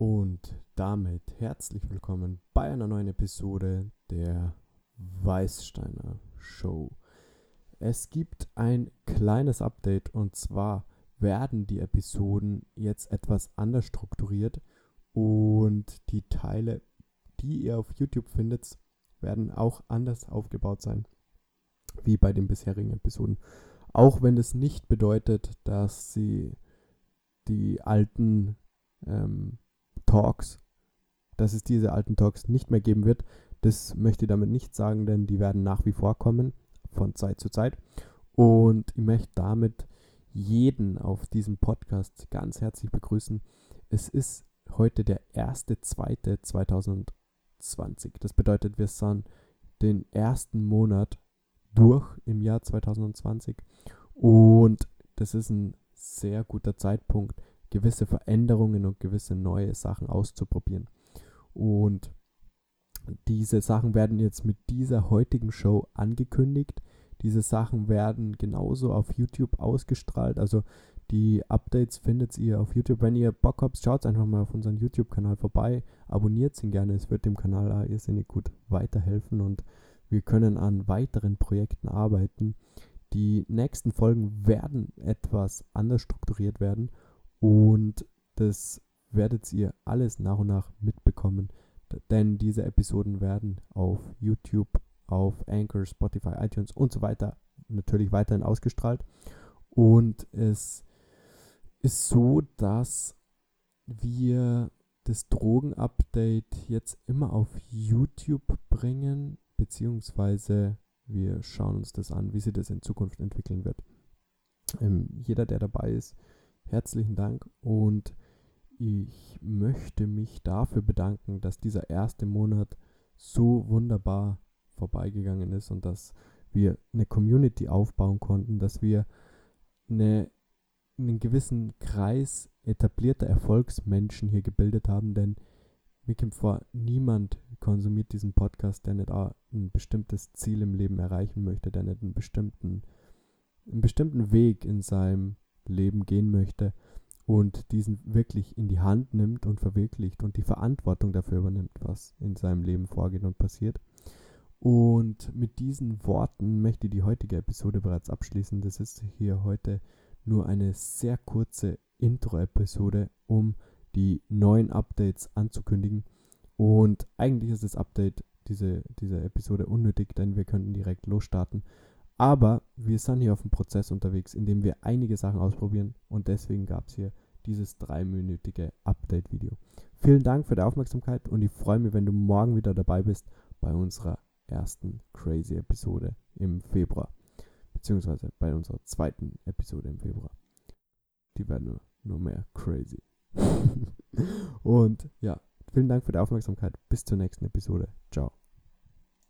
Und damit herzlich willkommen bei einer neuen Episode der Weißsteiner Show. Es gibt ein kleines Update und zwar werden die Episoden jetzt etwas anders strukturiert und die Teile, die ihr auf YouTube findet, werden auch anders aufgebaut sein wie bei den bisherigen Episoden. Auch wenn es nicht bedeutet, dass sie die alten ähm, Talks, dass es diese alten Talks nicht mehr geben wird. Das möchte ich damit nicht sagen, denn die werden nach wie vor kommen, von Zeit zu Zeit. Und ich möchte damit jeden auf diesem Podcast ganz herzlich begrüßen. Es ist heute der 1.2.2020. Das bedeutet, wir sind den ersten Monat durch im Jahr 2020. Und das ist ein sehr guter Zeitpunkt, gewisse Veränderungen und gewisse neue Sachen auszuprobieren. Und diese Sachen werden jetzt mit dieser heutigen Show angekündigt. Diese Sachen werden genauso auf YouTube ausgestrahlt. Also die Updates findet ihr auf YouTube. Wenn ihr Bock habt, schaut einfach mal auf unseren YouTube-Kanal vorbei. Abonniert ihn gerne. Es wird dem Kanal irrsinnig gut weiterhelfen und wir können an weiteren Projekten arbeiten. Die nächsten Folgen werden etwas anders strukturiert werden und das werdet ihr alles nach und nach mitbekommen, denn diese Episoden werden auf YouTube, auf Anchor, Spotify, iTunes und so weiter natürlich weiterhin ausgestrahlt. Und es ist so, dass wir das Drogen-Update jetzt immer auf YouTube bringen, beziehungsweise wir schauen uns das an, wie sich das in Zukunft entwickeln wird. Ähm, jeder, der dabei ist, herzlichen Dank und ich möchte mich dafür bedanken, dass dieser erste Monat so wunderbar vorbeigegangen ist und dass wir eine Community aufbauen konnten, dass wir eine, einen gewissen Kreis etablierter Erfolgsmenschen hier gebildet haben, denn mir kommt vor, niemand konsumiert diesen Podcast, der nicht ein bestimmtes Ziel im Leben erreichen möchte, der nicht einen bestimmten, einen bestimmten Weg in seinem Leben gehen möchte und diesen wirklich in die Hand nimmt und verwirklicht und die Verantwortung dafür übernimmt, was in seinem Leben vorgeht und passiert. Und mit diesen Worten möchte ich die heutige Episode bereits abschließen. Das ist hier heute nur eine sehr kurze Intro-Episode, um die neuen Updates anzukündigen. Und eigentlich ist das Update, diese, diese Episode unnötig, denn wir könnten direkt losstarten. Aber wir sind hier auf dem Prozess unterwegs, in dem wir einige Sachen ausprobieren und deswegen gab es hier dieses dreiminütige Update-Video. Vielen Dank für die Aufmerksamkeit und ich freue mich, wenn du morgen wieder dabei bist bei unserer ersten crazy Episode im Februar. Beziehungsweise bei unserer zweiten Episode im Februar. Die werden nur, nur mehr crazy. und ja, vielen Dank für die Aufmerksamkeit. Bis zur nächsten Episode. Ciao.